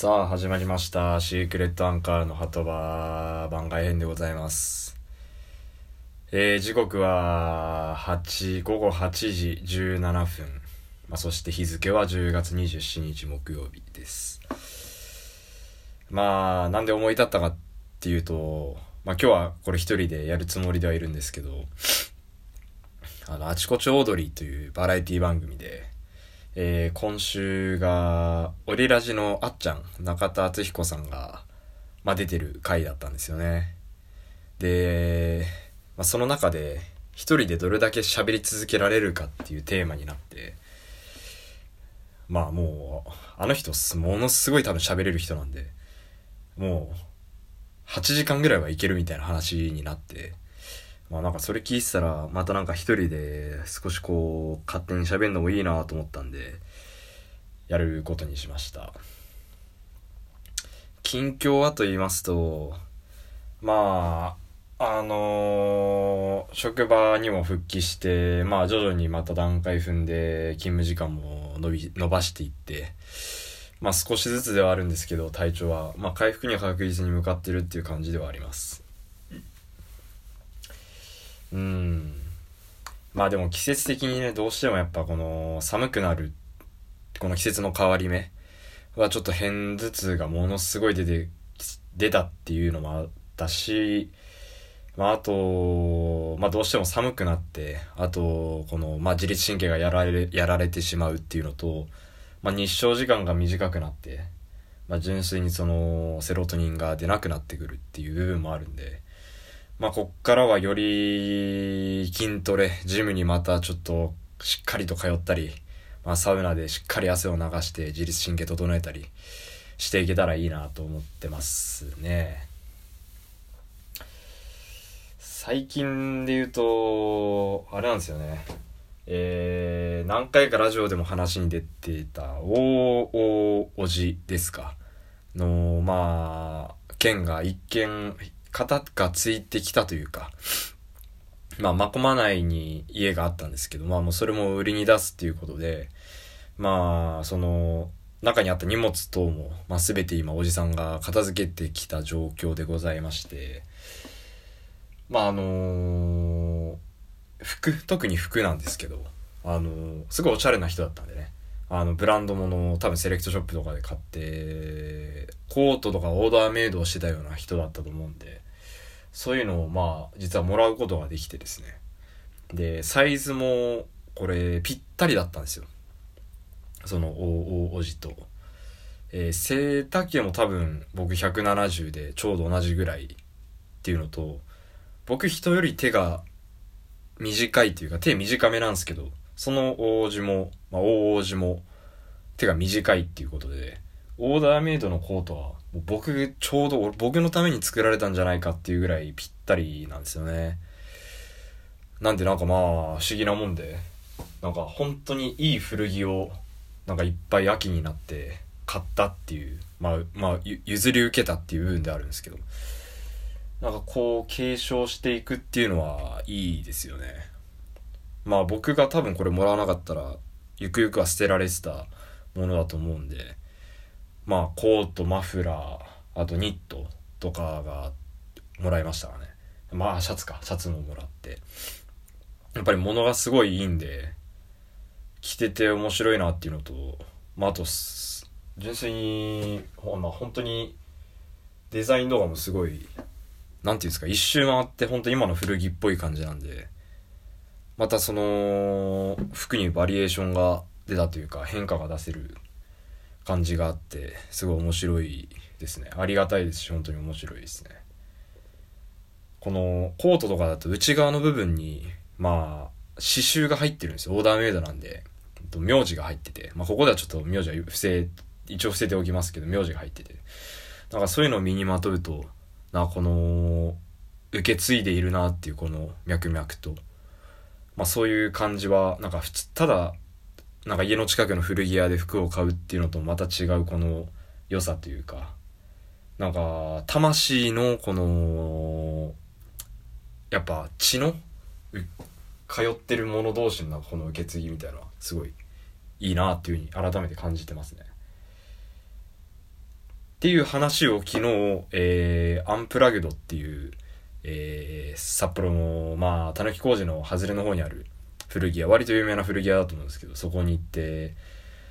さあ始まりました。シークレットアンカーの鳩場番外編でございます。えー、時刻は8午後8時17分、まあ、そして日付は10月27日木曜日です。まあなんで思い立ったかっていうとまあ今日はこれ一人でやるつもりではいるんですけどあのあちこちオードリーというバラエティ番組でえー、今週が、オリラジのあっちゃん、中田敦彦さんが、まあ、出てる回だったんですよね。で、まあ、その中で、一人でどれだけ喋り続けられるかっていうテーマになって、まあもう、あの人、ものすごい多分喋れる人なんで、もう、8時間ぐらいはいけるみたいな話になって、まあなんかそれ聞いてたら、またなんか一人で少しこう、勝手に喋るのもいいなと思ったんで、やることにしました。近況はと言いますと、まあ、あのー、職場にも復帰して、まあ徐々にまた段階踏んで勤務時間も伸び、伸ばしていって、まあ少しずつではあるんですけど、体調は、まあ回復には確実に向かってるっていう感じではあります。うん。まあでも季節的にねどうしてもやっぱこの寒くなるこの季節の変わり目はちょっと片頭痛がものすごい出て出たっていうのもあったしまああとまあどうしても寒くなってあとこのまあ自律神経がやられやられてしまうっていうのとまあ日照時間が短くなってまあ純粋にそのセロトニンが出なくなってくるっていう部分もあるんでまあ、こっからはより筋トレ、ジムにまたちょっとしっかりと通ったり、まあ、サウナでしっかり汗を流して自律神経整えたりしていけたらいいなと思ってますね。最近で言うと、あれなんですよね。えー、何回かラジオでも話に出てた、おおおじですか。の、まあ、県が一見、方がついてきたというか、まあ、まこま内に家があったんですけど、まあもうそれも売りに出すっていうことで、まあ、その、中にあった荷物等も、まあ全て今おじさんが片付けてきた状況でございまして、まああのー、服、特に服なんですけど、あのー、すごいおしゃれな人だったんでね、あの、ブランド物を多分セレクトショップとかで買って、コートとかオーダーメイドをしてたような人だったと思うんで、そういうのをまあ、実はもらうことができてですね。で、サイズも、これ、ぴったりだったんですよ。その、お、お、おじと。えー、背丈も多分僕170でちょうど同じぐらいっていうのと、僕人より手が短いっていうか手短めなんですけど、その王子も、まあ、大王子も手が短いっていうことで、オーダーメイドのコートは、僕、ちょうど僕のために作られたんじゃないかっていうぐらいぴったりなんですよね。なんでなんかまあ、不思議なもんで、なんか本当にいい古着を、なんかいっぱい秋になって買ったっていう、まあ、まあ、譲り受けたっていう部分であるんですけど、なんかこう継承していくっていうのはいいですよね。まあ僕が多分これもらわなかったらゆくゆくは捨てられてたものだと思うんでまあコートマフラーあとニットとかがもらいましたかね。まあシャツか。シャツももらって。やっぱり物がすごいいいんで着てて面白いなっていうのとまああと純粋にまあ本当にデザイン動画もすごいなんていうんですか一周回って本当今の古着っぽい感じなんでまたその服にバリエーションが出たというか変化が出せる感じがあってすごい面白いですね。ありがたいですし本当に面白いですね。このコートとかだと内側の部分にまあ刺繍が入ってるんですよ。オーダーメイドなんで。名字が入ってて。まあここではちょっと名字は伏せ一応伏せておきますけど名字が入ってて。なんかそういうのを身にまとうとなこの受け継いでいるなっていうこの脈々と。まあそういう感じは、なんか、ただ、なんか家の近くの古着屋で服を買うっていうのとまた違うこの良さというか、なんか、魂のこの、やっぱ血の通ってる者同士のこの受け継ぎみたいなすごいいいなっていうふうに改めて感じてますね。っていう話を昨日、えー、アンプラグドっていう、えー、札幌の、まあ、たぬき工事の外れの方にある古着屋、割と有名な古着屋だと思うんですけど、そこに行って、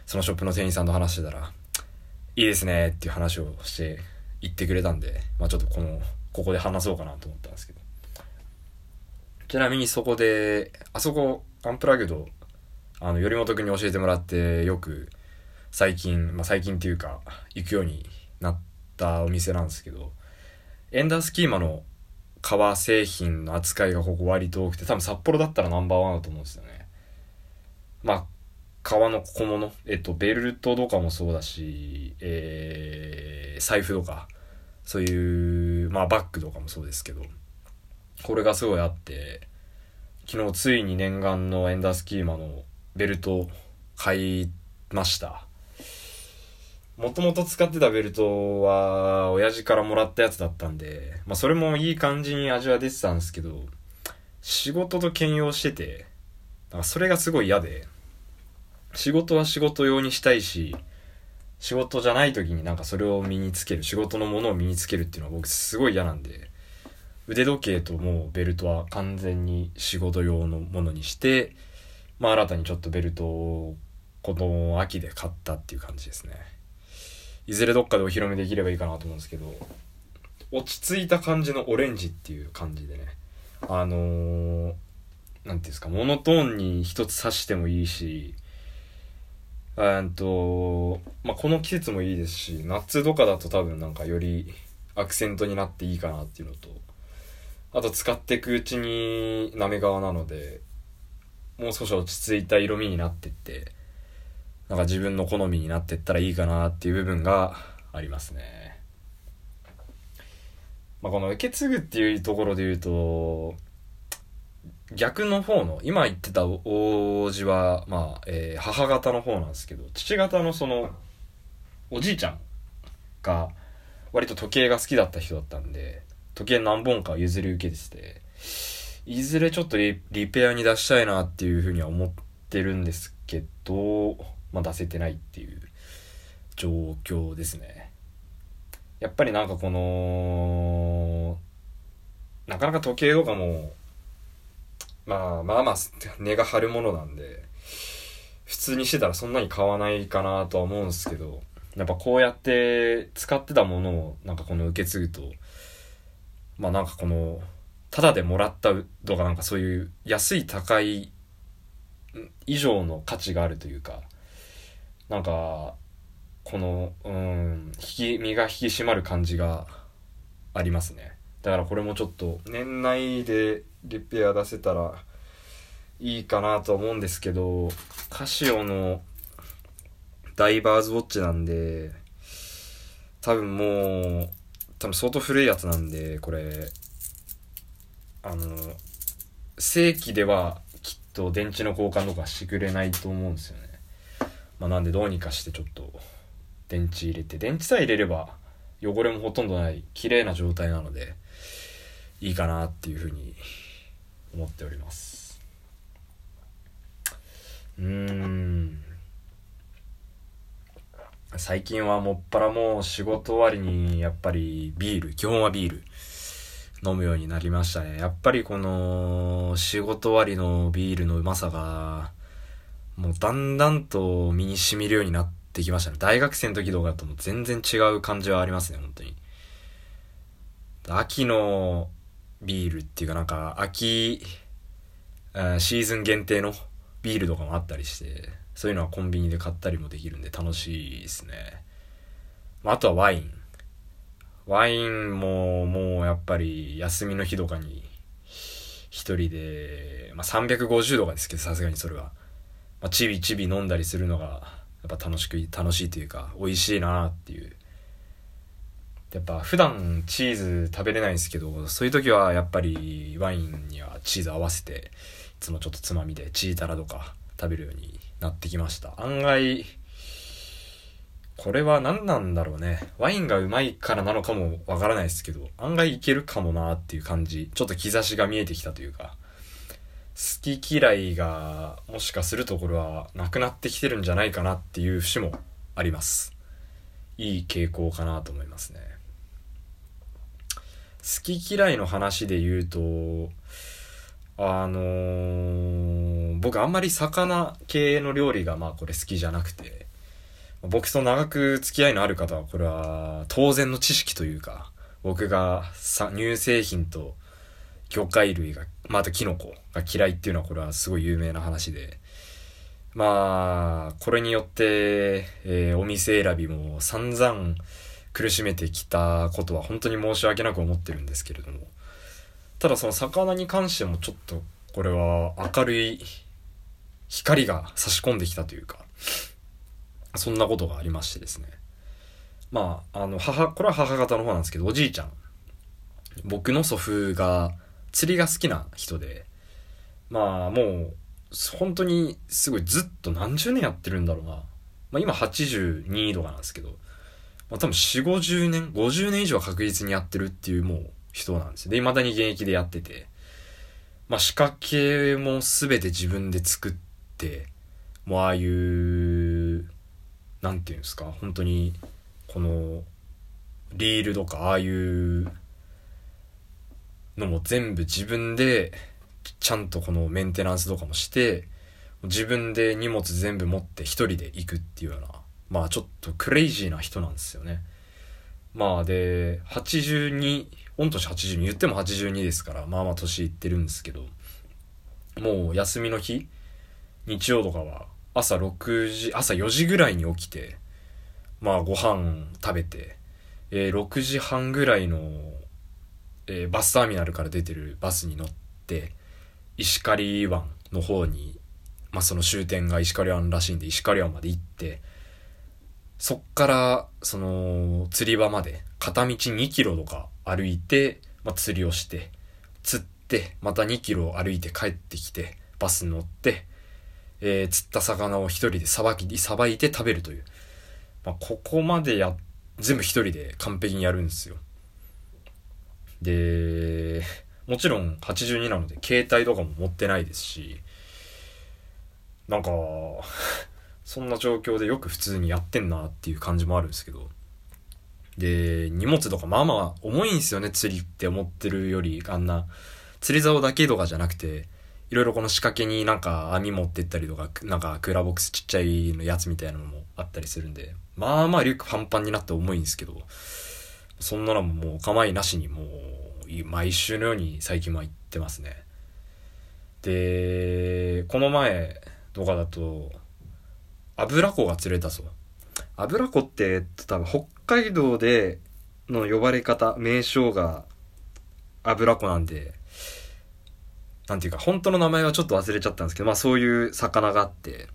そのショップの店員さんと話してたら、いいですねっていう話をして言ってくれたんで、まあちょっとこの、ここで話そうかなと思ったんですけど。ちなみにそこで、あそこ、アンプラグド、あの、頼本くんに教えてもらって、よく、最近、まあ最近っていうか、行くようになったお店なんですけど、エンダースキーマの革製品の扱いがここ割と多くて、多分札幌だったらナンバーワンだと思うんですよね。まあ、革の小物、えっと、ベルトとかもそうだし、えー、財布とか、そういう、まあバッグとかもそうですけど、これがすごいあって、昨日ついに念願のエンダースキーマのベルト買いました。もともと使ってたベルトは、親父からもらったやつだったんで、まあそれもいい感じに味は出てたんですけど、仕事と兼用してて、なんかそれがすごい嫌で、仕事は仕事用にしたいし、仕事じゃない時になんかそれを身につける、仕事のものを身につけるっていうのは僕すごい嫌なんで、腕時計ともうベルトは完全に仕事用のものにして、まあ新たにちょっとベルトをこの秋で買ったっていう感じですね。いずれどっかでお披露目できればいいかなと思うんですけど、落ち着いた感じのオレンジっていう感じでね、あのー、なんていうんですか、モノトーンに一つ刺してもいいし、うんと、まあ、この季節もいいですし、夏とかだと多分なんかよりアクセントになっていいかなっていうのと、あと使っていくうちになめ側なので、もう少し落ち着いた色味になってって、なんか自分の好みになってったらいいかなっていう部分がありますね。まあ、この受け継ぐっていうところで言うと、逆の方の、今言ってた王子は、まあ、えー、母方の方なんですけど、父方のその、おじいちゃんが、割と時計が好きだった人だったんで、時計何本か譲り受けてて、いずれちょっとリペアに出したいなっていうふうには思ってるんですけど、まあ、出せてないっていう状況ですね。やっぱりなんかこの、なかなか時計とかも、まあまあまあ値が張るものなんで、普通にしてたらそんなに買わないかなとは思うんですけど、やっぱこうやって使ってたものをなんかこの受け継ぐと、まあなんかこの、ただでもらったとかなんかそういう安い高い以上の価値があるというか、なんかこのうん引き身が引き締まる感じがありますね。だからこれもちょっと年内でリペア出せたらいいかなと思うんですけどカシオのダイバーズウォッチなんで多分もう多分相当古いやつなんでこれあの正規ではきっと電池の交換とかしてくれないと思うんですよね。まあ、なんでどうにかしてちょっと電池入れて電池さえ入れれば汚れもほとんどない綺麗な状態なのでいいかなっていうふうに思っております。うーん。最近はもっぱらもう仕事終わりにやっぱりビール基本はビール飲むようになりましたね。やっぱりこの仕事終わりのビールのうまさがもうだんだんと身に染みるようになってきましたね。大学生の時とかとも全然違う感じはありますね、本当に。秋のビールっていうかなんか秋、シーズン限定のビールとかもあったりして、そういうのはコンビニで買ったりもできるんで楽しいですね。あとはワイン。ワインももうやっぱり休みの日とかに一人で、まあ、350とかですけどさすがにそれは。まあ、ちびちび飲んだりするのがやっぱ楽しく楽しいというか美味しいなっていう。やっぱ普段チーズ食べれないんですけどそういう時はやっぱりワインにはチーズ合わせていつもちょっとつまみでチータラとか食べるようになってきました。案外これは何なんだろうね。ワインがうまいからなのかもわからないですけど案外いけるかもなっていう感じ。ちょっと兆しが見えてきたというか。好き嫌いがもしかするところはなくなってきてるんじゃないかなっていう節もあります。いい傾向かなと思いますね。好き嫌いの話で言うとあのー、僕あんまり魚系の料理がまあこれ好きじゃなくて僕と長く付き合いのある方はこれは当然の知識というか僕がさ乳製品と魚介類がまたキノコが嫌いっていうのはこれはすごい有名な話で。まあこれによって、えー、お店選びも散々苦しめてきたことは本当に申し訳なく思ってるんですけれども。ただその魚に関してもちょっとこれは明るい光が差し込んできたというかそんなことがありましてですね。まああの母これは母方の方なんですけどおじいちゃん。僕の祖父が釣りが好きな人でまあもう本当にすごいずっと何十年やってるんだろうな、まあ、今82とかなんですけど、まあ、多分4 5 0年50年以上は確実にやってるっていうもう人なんですよ。で未だに現役でやってて。まあ仕掛けも全て自分で作ってもうああいう何て言うんですか本当にこのリールとかああいうのも全部自分でちゃんとこのメンテナンスとかもして自分で荷物全部持って一人で行くっていうようなまあちょっとクレイジーな人なんですよね。まあで82御年82言っても82ですからまあまあ年いってるんですけどもう休みの日日曜とかは朝6時朝4時ぐらいに起きてまあご飯食べて、えー、6時半ぐらいの、えー、バスターミナルから出てるバスに乗って石狩湾の方に、まあ、その終点が石狩湾らしいんで石狩湾まで行ってそっからその釣り場まで片道2キロとか歩いて、まあ、釣りをして釣ってまた2キロ歩いて帰ってきてバスに乗って、えー、釣った魚を一人でさばきさばいて食べるという。まあ、ここまでや全部一人で完璧にやるんですよ。でもちろん82なので携帯とかも持ってないですしなんか そんな状況でよく普通にやってんなっていう感じもあるんですけど。で荷物とかまあまあ重いんですよね釣りって思ってるよりあんな釣り竿だけとかじゃなくていろいろこの仕掛けになんか網持ってったりとかなんかクーラーボックスちっちゃいのやつみたいなのもあったりするんでまあまあリュックパンパンになって重いんですけど、そんなのももう構いなしにもう、毎週のように最近は行ってますね。で、この前とかだと、油子が釣れたぞ。油子って多分北海道での呼ばれ方、名称が油子なんで、なんていうか、本当の名前はちょっと忘れちゃったんですけど、まあそういう魚があって、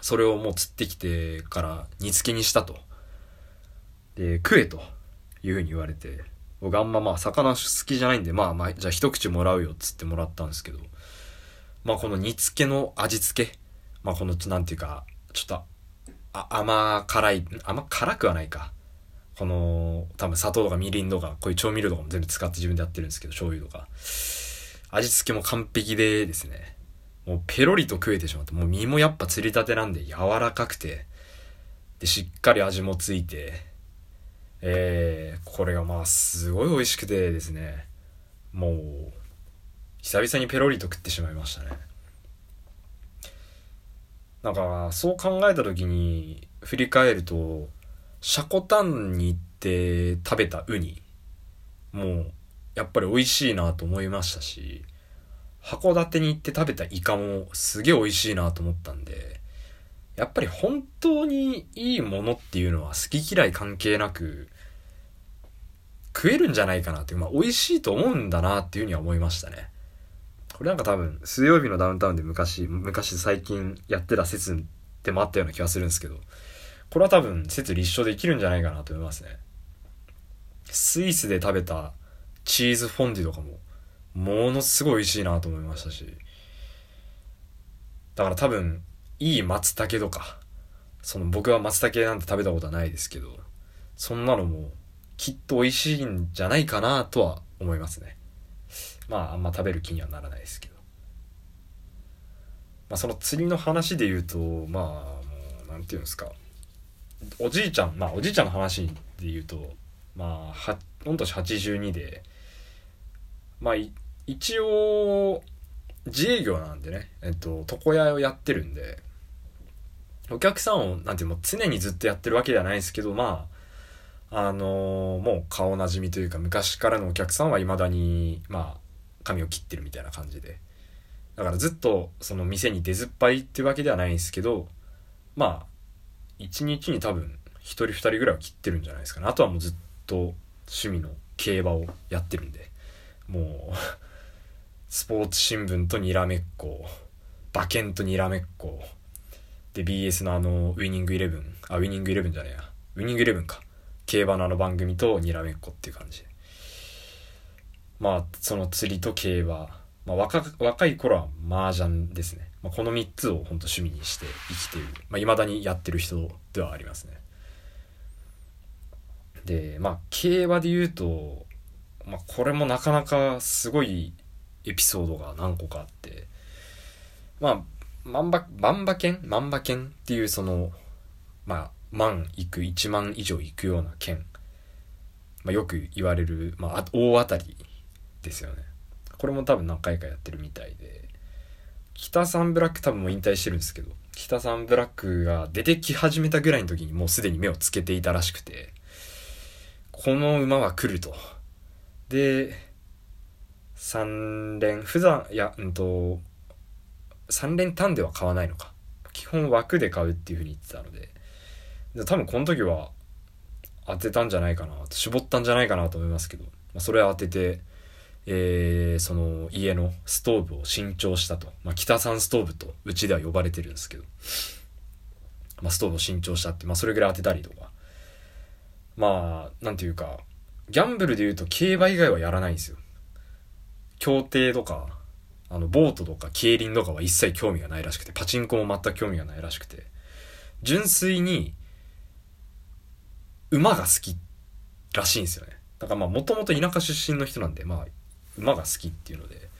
それをもう釣ってきてから煮付けにしたと。で、食えというふうに言われて、僕あんままあ魚好きじゃないんで、まあまあ、じゃあ一口もらうよっつってもらったんですけど、まあこの煮付けの味付け、まあこの、なんていうか、ちょっと、あ甘辛い、甘辛くはないか。この、多分砂糖とかみりんとか、こういう調味料とかも全部使って自分でやってるんですけど、醤油とか。味付けも完璧でですね。もうペロリと食えてしまって、もう身もやっぱ釣りたてなんで柔らかくて、で、しっかり味もついて、えー、これがまあすごい美味しくてですね、もう、久々にペロリと食ってしまいましたね。なんか、そう考えた時に振り返ると、シャコタンに行って食べたウニ、もう、やっぱり美味しいなと思いましたし、函館に行って食べたイカもすげえ美味しいなと思ったんで、やっぱり本当にいいものっていうのは好き嫌い関係なく食えるんじゃないかなっていう、まあ美味しいと思うんだなっていうふうには思いましたね。これなんか多分水曜日のダウンタウンで昔、昔最近やってた説でもあったような気がするんですけど、これは多分説立証できるんじゃないかなと思いますね。スイスで食べたチーズフォンデュとかもものすごい美味しいなと思いましたしだから多分いい松茸とかその僕は松茸なんて食べたことはないですけどそんなのもきっと美味しいんじゃないかなとは思いますね。まああんま食べる気にはならないですけど。まあその釣りの話で言うとまあもう何て言うんですか。おじいちゃんまあおじいちゃんの話で言うとまあは御年82でまあ一応自営業なんでねえっと床屋をやってるんでお客さんをなんていうの常にずっとやってるわけではないですけどまああのー、もう顔なじみというか昔からのお客さんはいまだにまあ髪を切ってるみたいな感じで。だからずっとその店に出ずっぱりってわけではないですけどまあ1日に多分1人2人ぐらいは切ってるんじゃないですかね。あとはもうずっと趣味の競馬をやってるんで。もうスポーツ新聞とにらめっこ馬券とにらめっこで BS のあのウイニングイレブンあウイニングイレブンじゃねえや。ウイニングイレブンか。競馬のあの番組とにらめっこっていう感じ。でまあその釣りと競馬、まあ、若若い頃は麻雀ですね、まあ、この3つを本当趣味にして生きている。まあ、未だにやってる人ではありますね。でまあ競馬で言うと、まあ、これもなかなかすごいエピソードが何個かあって。まあ万馬万馬券万馬券っていうそのまあ万いく1万以上いくような券、まあ、よく言われる、まあ、大当たりですよね。これも多分何回かやってるみたいで。北サンブラック多分もう引退してるんですけど北サンブラックが出てき始めたぐらいの時にもうすでに目をつけていたらしくてこの馬は来ると。で3連普段いやうんと3連単では買わないのか。基本枠で買うっていう風に言ってたので。多分この時は当てたんじゃないかな絞ったんじゃないかなと思いますけど、まあ、それ当ててえー、その家のストーブを新調したと、まあ、北産ストーブとうちでは呼ばれてるんですけど、まあ、ストーブを新調したって、まあ、それぐらい当てたりとか。まあなんていうかギャンブルで言うと競馬以外はやらないんですよ。競艇とかあのボートとか競輪とかは一切興味がないらしくてパチンコも全く興味がないらしくて純粋に馬が好きらしいんですよね。だからまあもともと田舎出身の人なんでまあ馬が好きっていうので。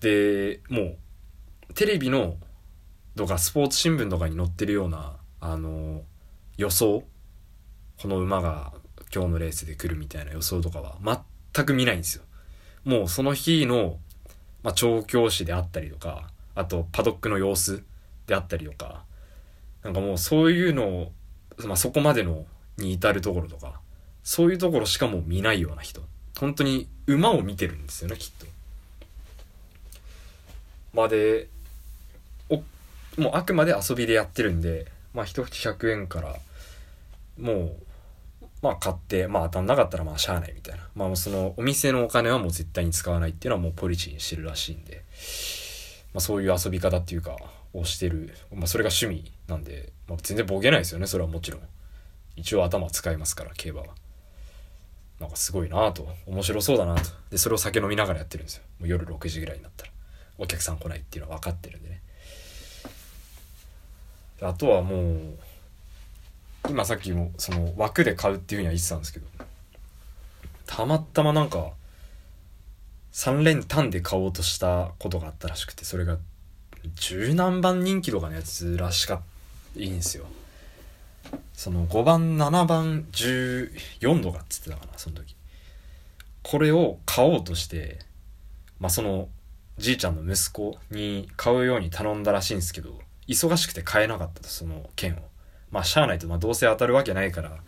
でもうテレビのとかスポーツ新聞とかに載ってるようなあの予想この馬が今日のレースで来るみたいな予想とかは全く見ないんですよ。もうその日の、まあ、調教師であったりとかあとパドックの様子であったりとかなんかもうそういうのを、まあ、そこまでのに至るところとかそういうところしかもう見ないような人本当に馬を見てるんですよねきっと。まあでおもうあくまで遊びでやってるんでまあ一口100円からもうまあ買ってまあ当たんなかったらまあしゃあないみたいな。まあそのお店のお金はもう絶対に使わないっていうのはもうポリチにしてるらしいんで、まあ、そういう遊び方っていうかをしてる、まあ、それが趣味なんで、まあ、全然ボケないですよね。それはもちろん。一応頭使いますから競馬は。なんかすごいなと。面白そうだなと。でそれを酒飲みながらやってるんですよ。もう夜6時ぐらいになったら。お客さん来ないっていうのは分かってるんでね。あとはもう今さっきもその枠で買うっていうふうには言ってたんですけどたまたまなんか3連単で買おうとしたことがあったらしくてそれが十何番人気とかのやつらしかいいんですよ。その5番7番14度がっつってたかなその時。これを買おうとしてまあそのじいちゃんの息子に買うように頼んだらしいんですけど忙しくて買えなかったとその券を。まあしゃあないと、まあ、どうせ当たるわけないから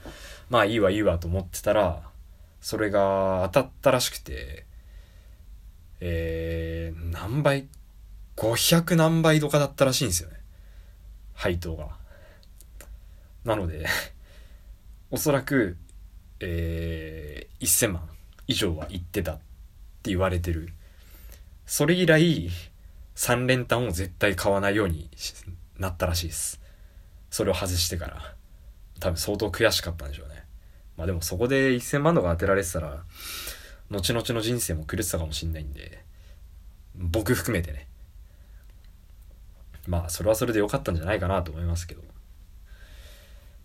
まあいいわいいわと思ってたらそれが当たったらしくてえー、何倍500何倍とかだったらしいんですよね配当がなので おそらく、えー、1000万以上は行ってたって言われてる。それ以来、3連単を絶対買わないようになったらしいです。それを外してから。多分相当悔しかったんでしょうね。まあでもそこで1000万とか当てられてたら、後々の人生も狂ってたかもしんないんで、僕含めてね。まあそれはそれで良かったんじゃないかなと思いますけど。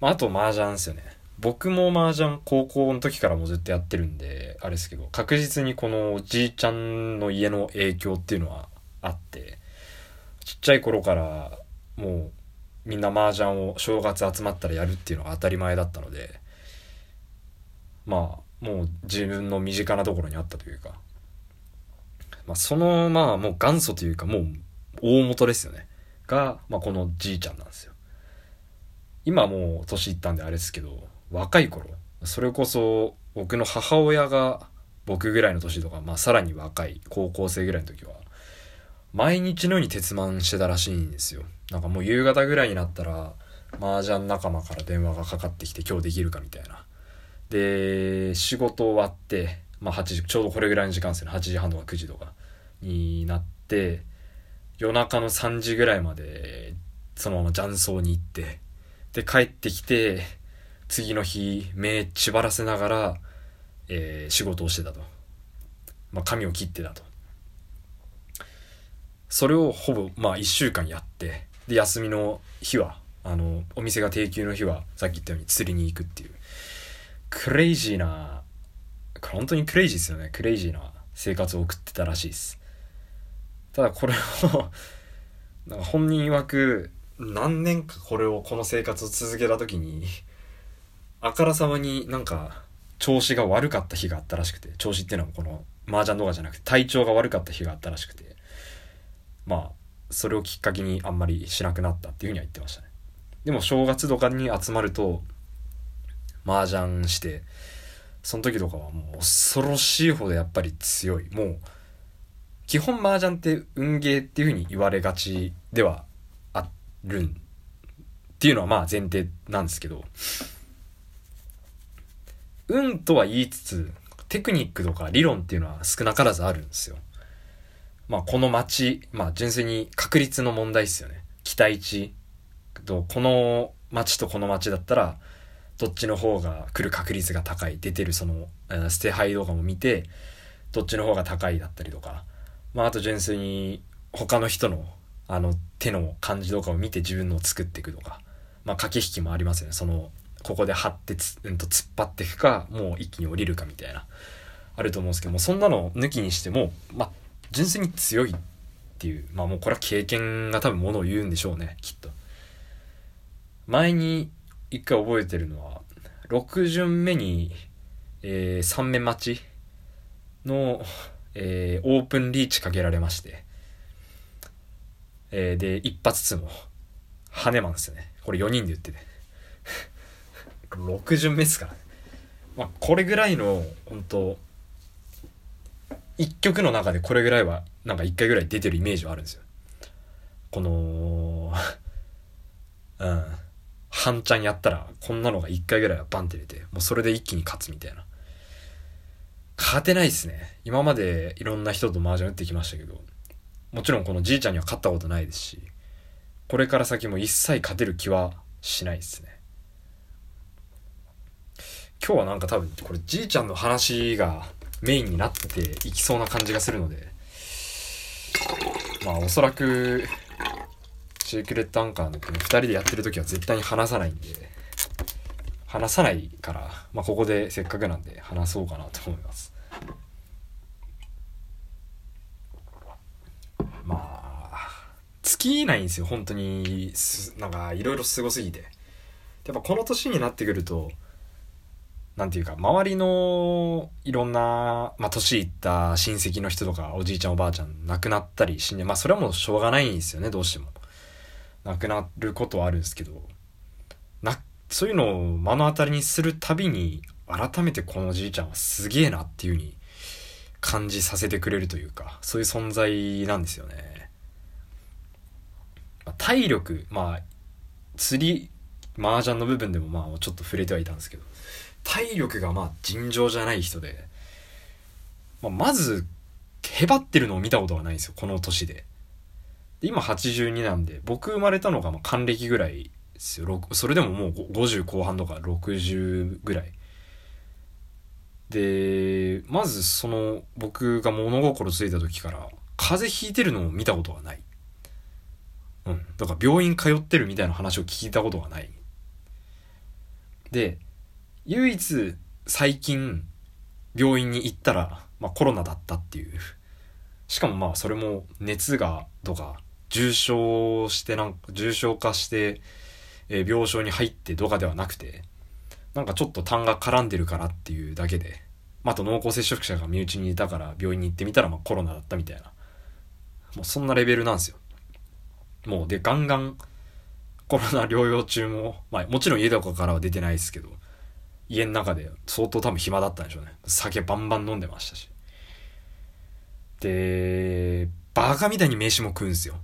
まあ、あと麻雀ですよね。僕も麻雀高校の時からもずっとやってるんで、あれですけど、確実にこのおじいちゃんの家の影響っていうのはあって、ちっちゃい頃からもうみんな麻雀を正月集まったらやるっていうのが当たり前だったのでまあもう自分の身近なところにあったというか、まあ、そのまあもう元祖というかもう大元ですよね。が、まあ、このじいちゃんなんですよ。今もう年いったんであれですけど若い頃それこそ僕の母親が僕ぐらいの年とか、まあ、さらに若い高校生ぐらいの時は毎日のように鉄マンしてたらしいんですよ。なんかもう夕方ぐらいになったら麻雀仲間から電話がかかってきて今日できるかみたいな。で仕事終わってまあ8時ちょうどこれぐらいの時間ですね。8時半とか9時とかになって夜中の3時ぐらいまでそのまま雀荘に行ってで帰ってきて次の日目縛らせながら、えー、仕事をしてたと、まあ、髪を切ってたと。それをほぼまあ1週間やってで休みの日はあのお店が定休の日はさっき言ったように釣りに行くっていう。クレイジーな本当にクレイジーですよね。クレイジーな生活を送ってたらしいです。ただこれを なんか本人曰く何年かこれをこの生活を続けた時にあからさまになんか調子が悪かった日があったらしくて調子っていうのはこの麻雀動画じゃなくて体調が悪かった日があったらしくて。まあそれをきっかけにあんまりしなくなったっていうふうには言ってましたね。でも正月とかに集まると麻雀してその時とかはもう恐ろしいほどやっぱり強い。もう基本麻雀って運ゲーっていうふうに言われがちではあるんっていうのはまあ前提なんですけど運とは言いつつテクニックとか理論っていうのは少なからずあるんですよ。まあ、この街、まあ、純粋に確率の問題ですよね。期待値と、この街とこの街だったら、どっちの方が来る確率が高い。出てるその、捨て牌動画も見て、どっちの方が高いだったりとか、まあ、あと純粋に他の人の、あの、手の感じとかを見て自分のを作っていくとか、まあ、駆け引きもありますよね。その、ここで張ってつ、うんと突っ張っていくか、もう一気に降りるかみたいな、あると思うんですけども、そんなの抜きにしても、まあ、純粋に強いっていうまあもうこれは経験が多分ものを言うんでしょうねきっと。前に一回覚えてるのは6巡目に、えー、3面待ちの、えー、オープンリーチかけられまして、えー、で一発つも羽マンですよね。これ4人で言ってて。6巡目っすからね。まあこれぐらいの本当一曲の中でこれぐらいはなんか一回ぐらい出てるイメージはあるんですよ。この うん。半ちゃんやったらこんなのが一回ぐらいはバンって出て、もうそれで一気に勝つみたいな。勝てないっすね。今までいろんな人と麻雀打ってきましたけど、もちろんこのじいちゃんには勝ったことないですし、これから先も一切勝てる気はしないですね。今日はなんか多分これじいちゃんの話がメインになっていきそうな感じがするので、まあおそらく、シークレットアンカーのこの2人でやってる時は絶対に話さないんで、話さないから、まあここでせっかくなんで話そうかなと思います。まあ、尽きないんですよ、本当に、なんかいろいろすごすぎて。やっぱこの年になってくると、なんていうか、周りのいろんな、まあ、年いった親戚の人とか、おじいちゃんおばあちゃん亡くなったり死んで、まあ、それはもうしょうがないんですよね、どうしても。亡くなることはあるんですけど、な、そういうのを目の当たりにするたびに、改めてこのおじいちゃんはすげえなっていう風に感じさせてくれるというか、そういう存在なんですよね。まあ、体力、まあ、釣り、麻雀の部分でもまあちょっと触れてはいたんですけど、体力がまあ尋常じゃない人で、まあ、まず、へばってるのを見たことがないんですよ、この年で。で今82なんで、僕生まれたのがまあ還暦ぐらいですよ。それでももう50後半とか60ぐらい。で、まずその僕が物心ついた時から風邪ひいてるのを見たことがない。うん。だから病院通ってるみたいな話を聞いたことがない。で、唯一最近病院に行ったら、まあ、コロナだったっていう。しかもまあそれも熱がとか重症してなんか重症化して、えー、病床に入ってとかではなくてなんかちょっと痰が絡んでるからっていうだけで、あ、あと濃厚接触者が身内にいたから病院に行ってみたらまあコロナだったみたいな。もうそんなレベルなんですよ。もうでガンガンコロナ療養中も、まあ、もちろん家とかからは出てないですけど家の中で相当多分暇だったんでしょうね。酒バンバン飲んでましたし。でバカみたいに飯も食うんすよ。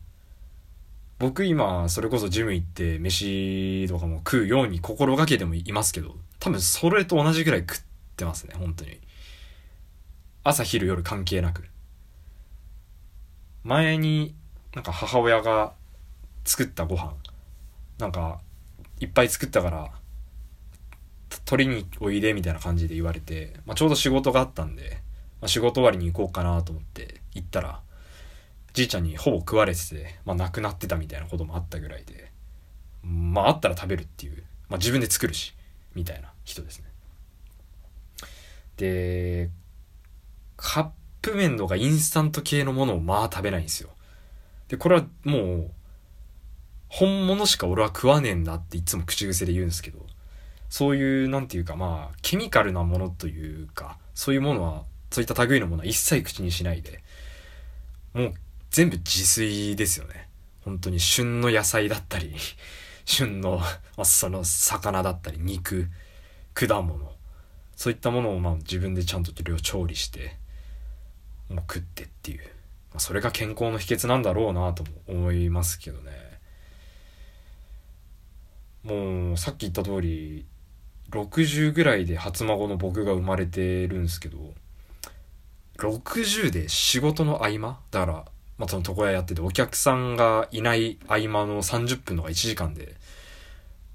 僕今それこそジム行って飯とかも食うように心がけてもいますけど多分それと同じぐらい食ってますね本当に。朝昼夜関係なく。前になんか母親が作ったご飯。なんかいっぱい作ったから取りにおいでみたいな感じで言われて、まあ、ちょうど仕事があったんで、まあ、仕事終わりに行こうかなと思って行ったらじいちゃんにほぼ食われてて、まあ、亡くなってたみたいなこともあったぐらいで、まあ、あったら食べるっていう、まあ、自分で作るし、みたいな人ですね。で、カップ麺とかインスタント系のものをまあ食べないんですよ。で、これはもう、本物しか俺は食わねえんだっていつも口癖で言うんですけど、そういう、なんていうかまあ、ケミカルなものというか、そういうものは、そういった類のものは一切口にしないで、もう全部自炊ですよね。本当に旬の野菜だったり、旬の、ま、その魚だったり、肉、果物、そういったものをまあ自分でちゃんと調理して、もう食ってっていう。まあ、それが健康の秘訣なんだろうなとも思いますけどね。もうさっき言った通り、60ぐらいで初孫の僕が生まれてるんですけど、60で仕事の合間だからまあ、その床屋やってて、お客さんがいない合間の30分とか1時間で、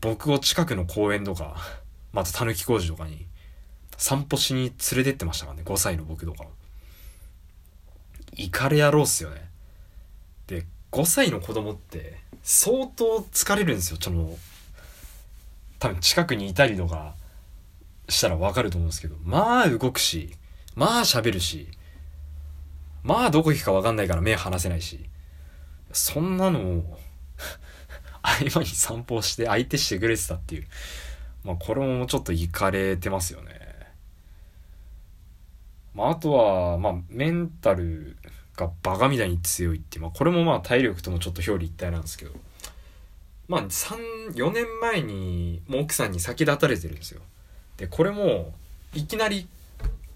僕を近くの公園とか、また狸工事とかに、散歩しに連れてってましたからね、5歳の僕とか。イカれ野郎っすよね。で、5歳の子供って、相当疲れるんですよ、その、多分近くにいたりとかしたらわかると思うんですけど、まあ動くし、まあ喋るし、まあどこ行くかわかんないから目離せないし、そんなのを 合間に散歩して相手してくれてたっていう。まあこれもちょっといかれてますよね。まああとは、まあメンタルがバカみたいに強いっていう、まあこれもまあ体力ともちょっと表裏一体なんですけど、まあ3、4年前にもう奥さんに先立たれてるんですよ。で、これもいきなり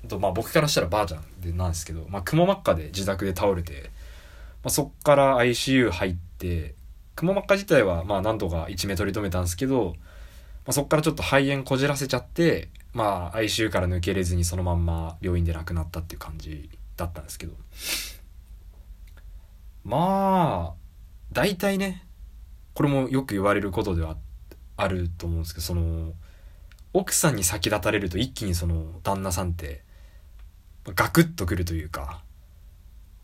とまあ僕からしたらばあちゃんでなんですけど、まあ、くも膜下で自宅で倒れて、まあ、そっから ICU 入ってくも膜下自体はまあ何とか一目取り留めたんですけど、まあ、そっからちょっと肺炎こじらせちゃってまあ ICU から抜けれずにそのまんま病院で亡くなったっていう感じだったんですけどまあ大体ねこれもよく言われることではあると思うんですけどその奥さんに先立たれると一気にその旦那さんってガクッとくるというか、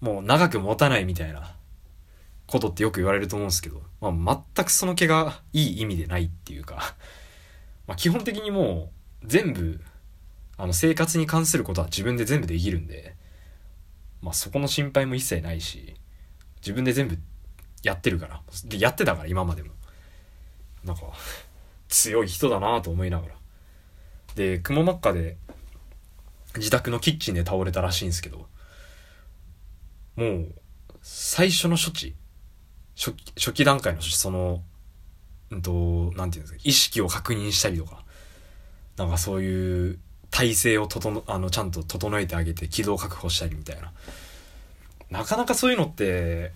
もう長く持たないみたいなことってよく言われると思うんですけど、まあ、全くその毛がいい意味でないっていうか まあ基本的にもう全部、あの生活に関することは自分で全部できるんで、まあそこの心配も一切ないし、自分で全部やってるから。で、やってたから今までも。なんか、強い人だなと思いながら。で、くも膜下で自宅のキッチンで倒れたらしいんですけど、もう、最初の処置、初期初期段階のその、うんと、なんていうんですか、意識を確認したりとか、なんかそういう体制を整、あの、ちゃんと整えてあげて、軌道確保したりみたいな。なかなかそういうのって、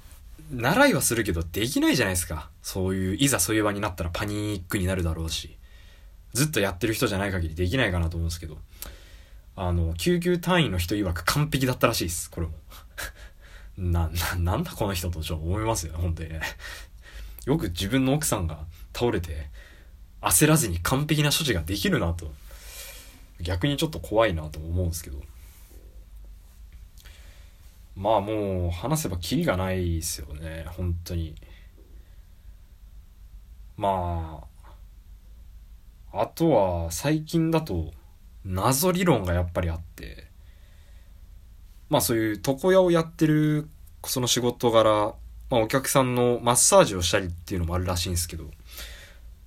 習いはするけどできないじゃないですか。そういう、いざそういう場になったらパニックになるだろうし、ずっとやってる人じゃない限りできないかなと思うんですけど、あの、救急隊員の人曰く完璧だったらしいです、これも。な、な、なんだこの人とちょっと思いますよね、本当にね。よく自分の奥さんが倒れて、焦らずに完璧な処置ができるなと。逆にちょっと怖いなと思うんですけど。まあもう話せばキリがないですよね、本当に。まあ、あとは最近だと、謎理論がやっぱりあって、まあそういう床屋をやってるその仕事柄、まあ、お客さんのマッサージをしたりっていうのもあるらしいんですけど、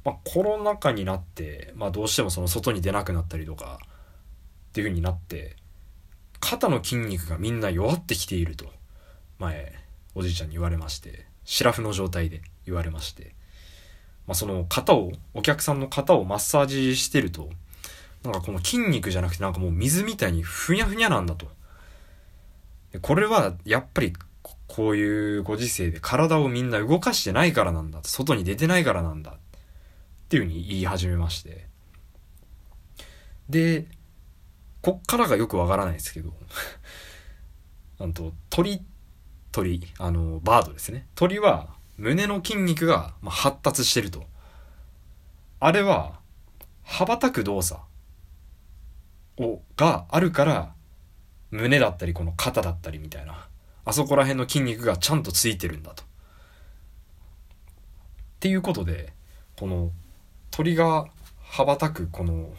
まあ、コロナ禍になって、まあ、どうしてもその外に出なくなったりとかっていう風になって。肩の筋肉がみんな弱ってきていると前おじいちゃんに言われましてシラフの状態で言われまして、まあ、その肩をお客さんの肩をマッサージしてるとなんかこの筋肉じゃなくてなんかもう水みたいにふにゃふにゃなんだと。これはやっぱりこういうご時世で体をみんな動かしてないからなんだ。外に出てないからなんだ。っていうふうに言い始めまして。で、こっからがよくわからないですけど、なんと鳥、鳥、あの、バードですね。鳥は胸の筋肉が発達してると。あれは羽ばたく動作をがあるから胸だったりこの肩だったりみたいなあそこら辺の筋肉がちゃんとついてるんだと。っていうことでこの鳥が羽ばたくこの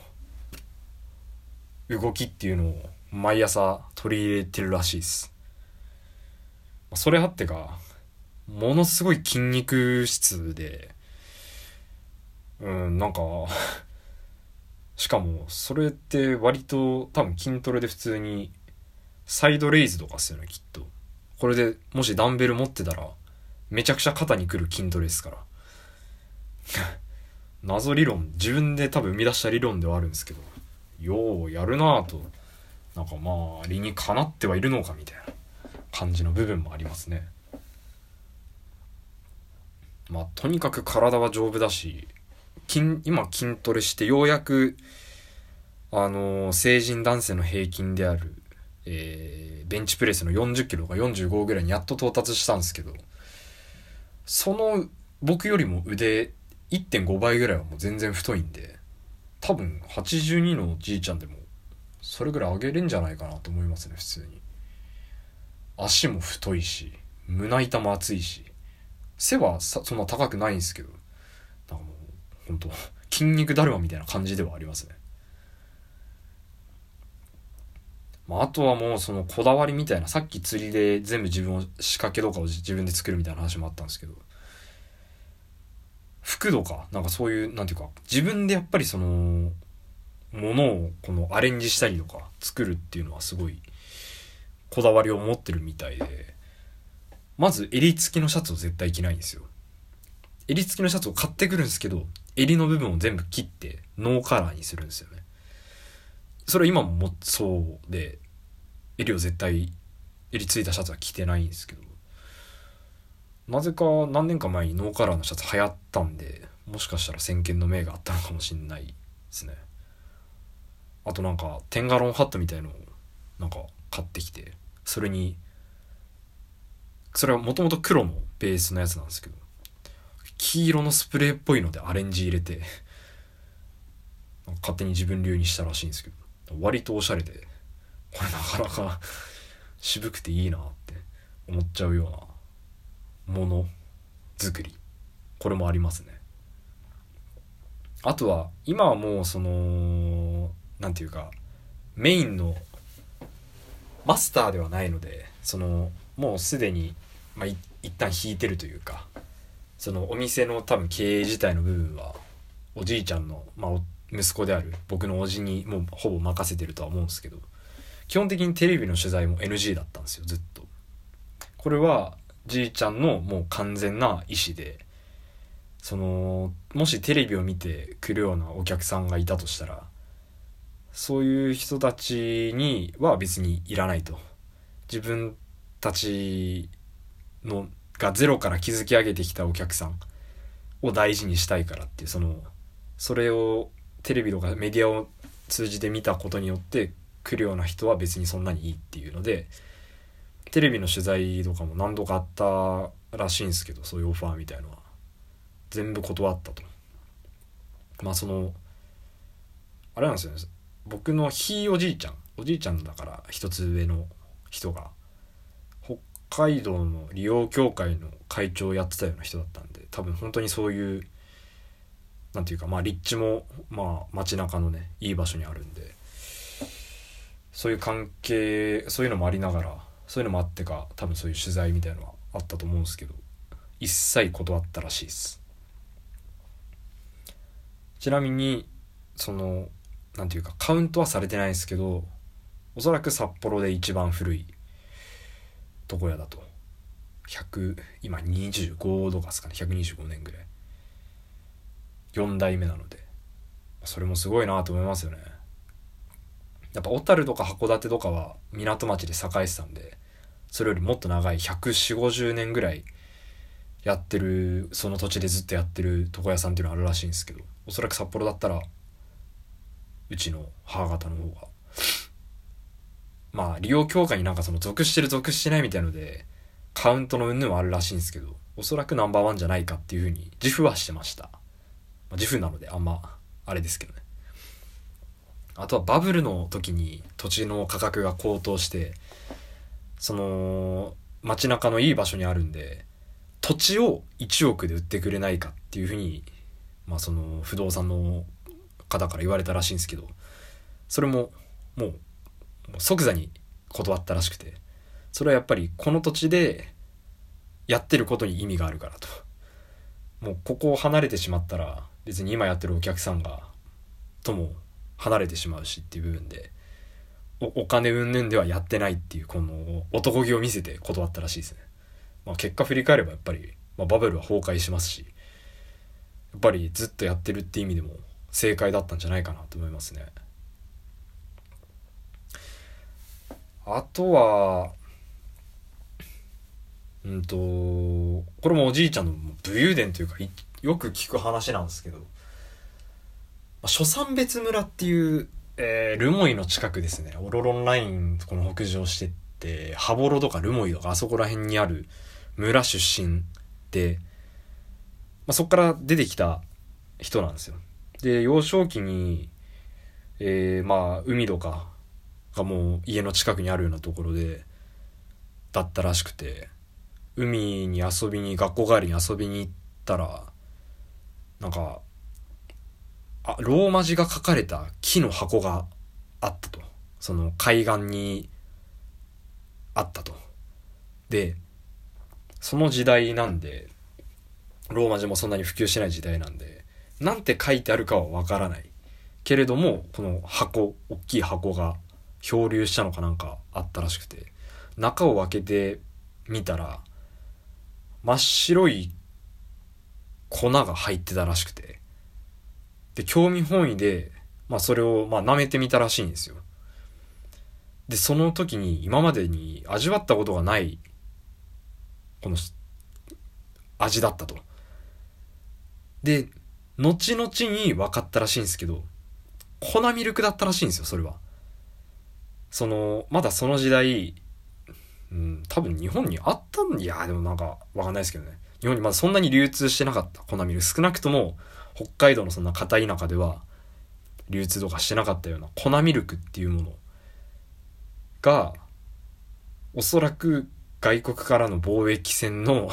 動きっていうのを毎朝取り入れてるらしいです。それあってかものすごい筋肉質でうんなんか しかもそれって割と多分筋トレで普通にサイドレイズとかっすよねきっと。これでもしダンベル持ってたらめちゃくちゃ肩にくる筋トレですから。謎理論自分で多分生み出した理論ではあるんですけど。ようやるなぁと。なんかまあ理にかなってはいるのかみたいな感じの部分もありますね。まあとにかく体は丈夫だし筋今筋トレしてようやくあの成人男性の平均である、えー、ベンチプレスの40キロが45ぐらいにやっと到達したんですけどその僕よりも腕1.5倍ぐらいはもう全然太いんで多分82のじいちゃんでもそれぐらい上げれんじゃないかなと思いますね普通に。足も太いし胸板も厚いし。背はそんな高くないんですけど。なんかもう本当筋肉だるまみたいな感じではありますね。まあ、あとはもうそのこだわりみたいな、さっき釣りで全部自分を仕掛けとかを自分で作るみたいな話もあったんですけど、服とか、なんかそういう、なんていうか、自分でやっぱりその、ものをこのアレンジしたりとか作るっていうのはすごいこだわりを持ってるみたいで、まず襟付きのシャツを絶対着ないんですよ。襟付きのシャツを買ってくるんですけど、襟の部分を全部切ってノーカラーにするんですよね。それは今もそうで、襟を絶対襟ついたシャツは着てないんですけど、なぜか何年か前にノーカラーのシャツ流行ったんで、もしかしたら先見の明があったのかもしんないですね。あとなんか、テンガロンハットみたいのをなんか買ってきて、それに、それはもともと黒のベースのやつなんですけど、黄色のスプレーっぽいのでアレンジ入れて勝手に自分流にしたらしいんですけど割とおしゃれでこれなかなか 渋くていいなって思っちゃうようなもの作り。これもありますね。あとは今はもうその何て言うかメインのマスターではないのでそのもうすでに、まあ、一旦引いてるというかそのお店の多分経営自体の部分はおじいちゃんの、まあ、息子である僕のおじにもうほぼ任せてるとは思うんですけど基本的にテレビの取材も NG だったんですよずっと。これはじいちゃんのもう完全な意思でそのもしテレビを見てくるようなお客さんがいたとしたらそういう人たちには別にいらないと。自分たちのがゼロから築き上げてきたお客さんを大事にしたいからっていうそのそれをテレビとかメディアを通じて見たことによって来るような人は別にそんなにいいっていうのでテレビの取材とかも何度かあったらしいんですけどそういうオファーみたいのは。全部断ったと。まあそのあれなんですよね。僕のひいおじいちゃん。おじいちゃんだから一つ上の人が北海道の利用協会の会長をやってたような人だったんで多分本当にそういう何て言うかまあ立地もまあ街中のねいい場所にあるんでそういう関係そういうのもありながらそういうのもあってか多分そういう取材みたいのはあったと思うんですけど一切断ったらしいです。ちなみにそのなんていうかカウントはされてないですけどおそらく札幌で一番古い床屋だと。100今25度かすかね。125年ぐらい。4代目なので。それもすごいなと思いますよね。やっぱ小樽とか函館とかは港町で栄えてたんでそれよりもっと長い14050年ぐらいやってるその土地でずっとやってる床屋さんっていうのあるらしいんですけどおそらく札幌だったらうちの母方の方が。まあ利用協会になんかその属してる属してないみたいのでカウントの云々はあるらしいんですけどおそらくナンバーワンじゃないかっていうふうに自負はしてました、まあ、自負なのであんまあれですけどね。あとはバブルの時に土地の価格が高騰してその街中のいい場所にあるんで土地を1億で売ってくれないかっていうふうにまあその不動産の方から言われたらしいんですけどそれももう即座に断ったらしくてそれはやっぱりこの土地でやってることに意味があるからと。もうここを離れてしまったら別に今やってるお客さんがとも離れてしまうしっていう部分でお金云々ではやってないっていうこの男気を見せて断ったらしいですね、まあ、結果振り返ればやっぱり、まあ、バブルは崩壊しますしやっぱりずっとやってるって意味でも正解だったんじゃないかなと思いますね。あとはうんとこれもおじいちゃんの武勇伝というかよく聞く話なんですけど、まあ、初山別村っていう、えー、ルモイの近くですね。オロロンラインこの北上してって羽幌とかルモイとかあそこら辺にある村出身で、まあ、そこから出てきた人なんですよ。で幼少期に、えー、まあ海とかがもう家の近くにあるようなところでだったらしくて海に遊びに学校帰りに遊びに行ったらなんかあローマ字が書かれた木の箱があったと。その海岸にあったと。でその時代なんでローマ字もそんなに普及してない時代なんでなんて書いてあるかはわからない。けれどもこの箱大きい箱が漂流したのかなんかあったらしくて中を開けてみたら真っ白い粉が入ってたらしくてで興味本位で、まあ、それをまあ舐めてみたらしいんですよ。でその時に今までに味わったことがないこの味だったと。で後々に分かったらしいんですけど粉ミルクだったらしいんですよそれは。そのまだその時代うん、多分日本にあったんいやでもなんかわかんないですけどね。日本にまだそんなに流通してなかった粉ミルク少なくとも北海道のそんな片田舎では流通とかしてなかったような粉ミルクっていうものがおそらく外国からの貿易船の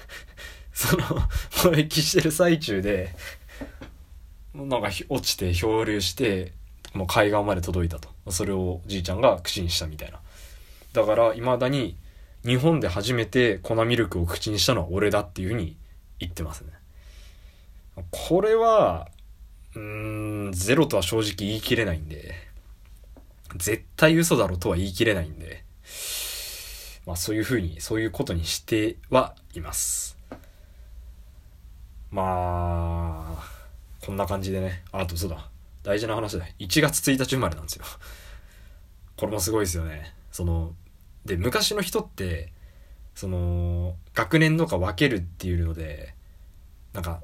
その貿易してる最中でなんか落ちて漂流してもう海岸まで届いたと。それをじいちゃんが口にしたみたいな。だから未だに日本で初めて粉ミルクを口にしたのは俺だっていうふうに言ってますね。これはうーんゼロとは正直言い切れないんで。絶対嘘だろとは言い切れないんで。まあそういうふうにそういうことにしてはいます。まあこんな感じでね。あとそうだ。大事な話だ。1月1日生まれなんですよ。これもすごいですよね。そので昔の人ってその学年とか分けるっていうのでなんか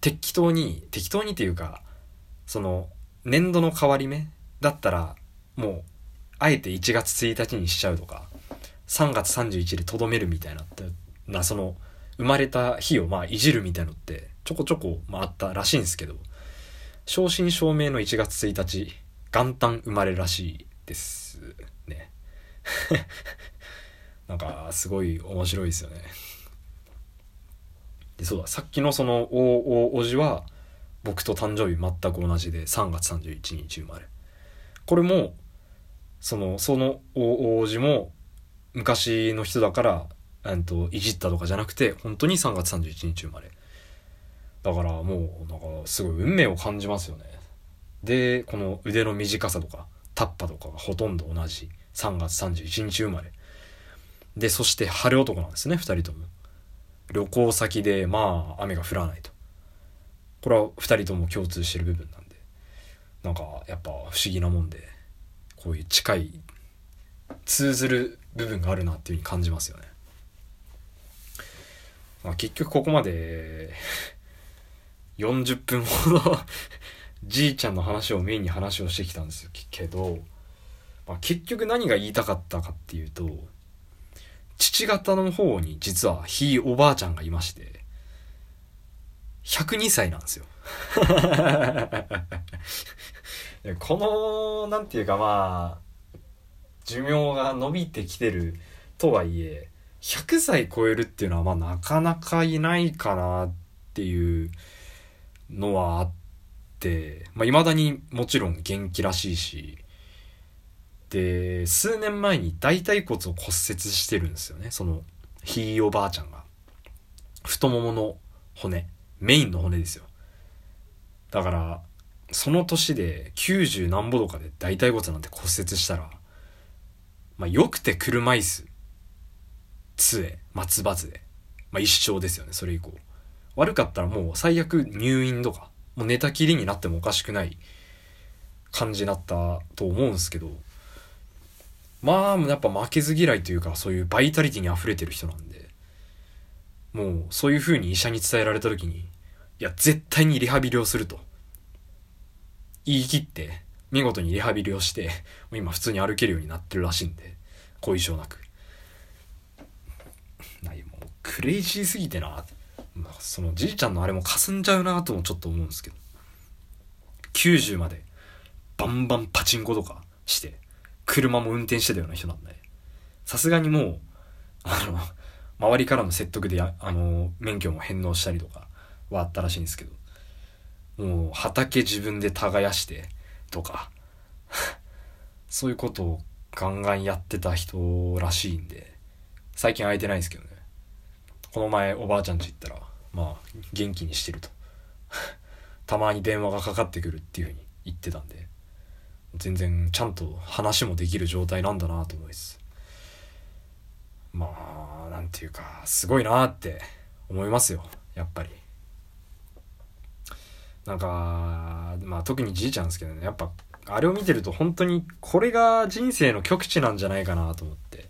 適当に適当にっていうかその年度の変わり目だったらもうあえて1月1日にしちゃうとか3月31でとどめるみたいななその生まれた日をまあいじるみたいのってちょこちょこ、まあ、あったらしいんですけど正真正銘の1月1日元旦生まれらしいですね。なんかすごい面白いですよね。でそうださっきのその大おじは僕と誕生日全く同じで3月31日生まれ。これもそのその大おじも昔の人だからうんといじったとかじゃなくて本当に3月31日生まれ。だからもうなんかすごい運命を感じますよね。でこの腕の短さとかタッパとかがほとんど同じ3月31日生まれ。でそして晴れ男なんですね2人とも。旅行先でまあ雨が降らないとこれは2人とも共通してる部分なんでなんかやっぱ不思議なもんでこういう近い通ずる部分があるなっていうふうに感じますよね。まあ、結局ここまで40分ほどじいちゃんの話をメインに話をしてきたんですけど、まあ、結局何が言いたかったかっていうと父方の方に実はひいおばあちゃんがいまして102歳なんですよ。このなんていうかまあ寿命が伸びてきてるとはいえ100歳超えるっていうのはまあなかなかいないかなっていうのはあってまあ、未だにもちろん元気らしいしで数年前に大腿骨を骨折してるんですよね。そのひいおばあちゃんが。太ももの骨。メインの骨ですよ。だからその年で90何歩とかで大腿骨なんて骨折したらまあよくて車椅子。杖。松葉杖。まあ一生ですよね。それ以降。悪かったらもう最悪入院とか。もう寝たきりになってもおかしくない感じになったと思うんすけど。まあやっぱ負けず嫌いというかそういうバイタリティに溢れてる人なんでもうそういう風に医者に伝えられた時にいや絶対にリハビリをすると言い切って見事にリハビリをして今普通に歩けるようになってるらしいんで後遺症なく。ないもうクレイジーすぎてな。そのじいちゃんのあれも霞んじゃうなともちょっと思うんですけど。90までバンバンパチンコとかして車も運転してたような人なんでさすがにもうあの周りからの説得であの免許も返納したりとかはあったらしいんですけどもう畑自分で耕してとか そういうことをガンガンやってた人らしいんで最近会えてないんですけどね。この前おばあちゃんち行ったらまあ元気にしてると。たまに電話がかかってくるっていうふうに言ってたんで。全然ちゃんと話もできる状態なんだなと思います。まあなんていうかすごいなって思いますよ。やっぱり。なんかまあ特にじいちゃんですけどね。やっぱあれを見てると本当にこれが人生の極致なんじゃないかなと思って。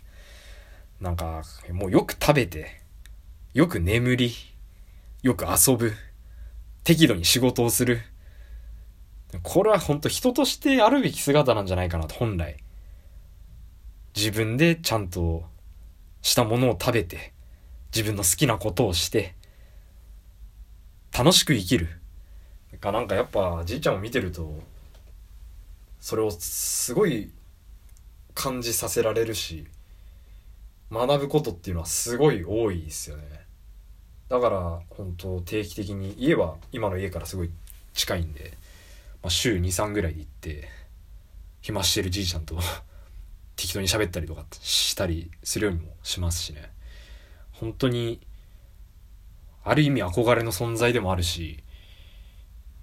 なんかもうよく食べてよく眠りよく遊ぶ適度に仕事をする。これは本当人としてあるべき姿なんじゃないかなと本来。自分でちゃんとしたものを食べて自分の好きなことをして楽しく生きる。かなんかやっぱじいちゃんを見てるとそれをすごい感じさせられるし学ぶことっていうのはすごい多いですよね。だから本当定期的に家は今の家からすごい近いんで、まあ、週23ぐらいで行って暇してるじいちゃんと 適当に喋ったりとかしたりするようにもしますしね。本当にある意味憧れの存在でもあるし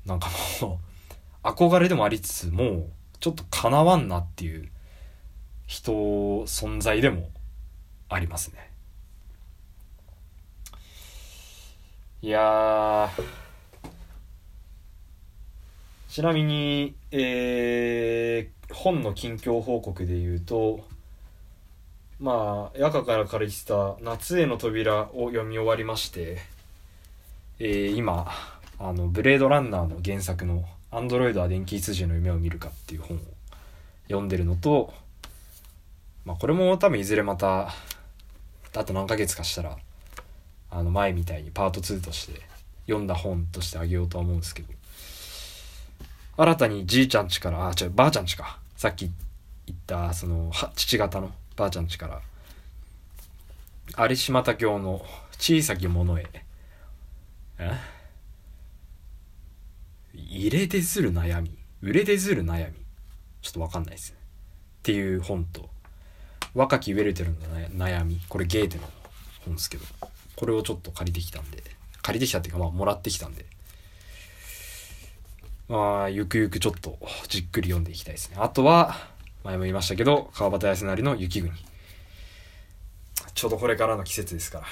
なんかもう憧れでもありつつもうちょっとかなわんなっていう人存在でもありますね。いやちなみにえー、本の近況報告で言うとまあ、矢香から借りてた「夏への扉」を読み終わりまして、えー、今あのブレードランナーの原作の「アンドロイドは電気羊の夢を見るか」っていう本を読んでるのと、まあ、これも多分いずれまたあと何ヶ月かしたらあの前みたいにパート2として読んだ本としてあげようとは思うんですけど。新たにじいちゃんちからあ違うばあちゃんちか。さっき言ったその父方のばあちゃんちから有島田京の小さきものへえ？入れでずる悩み？売れでずる悩み？ちょっとわかんないですね。っていう本と若きウェルテルの悩み？これゲーテの本ですけどこれをちょっと借りてきたんで借りてきたっていうかまあもらってきたんでまあゆくゆくちょっとじっくり読んでいきたいですね。あとは前も言いましたけど川端康成の「雪国」ちょうどこれからの季節ですから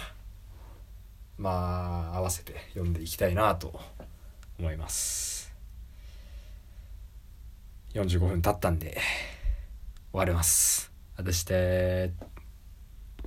まあ合わせて読んでいきたいなと思います。45分経ったんで終わります。あたして。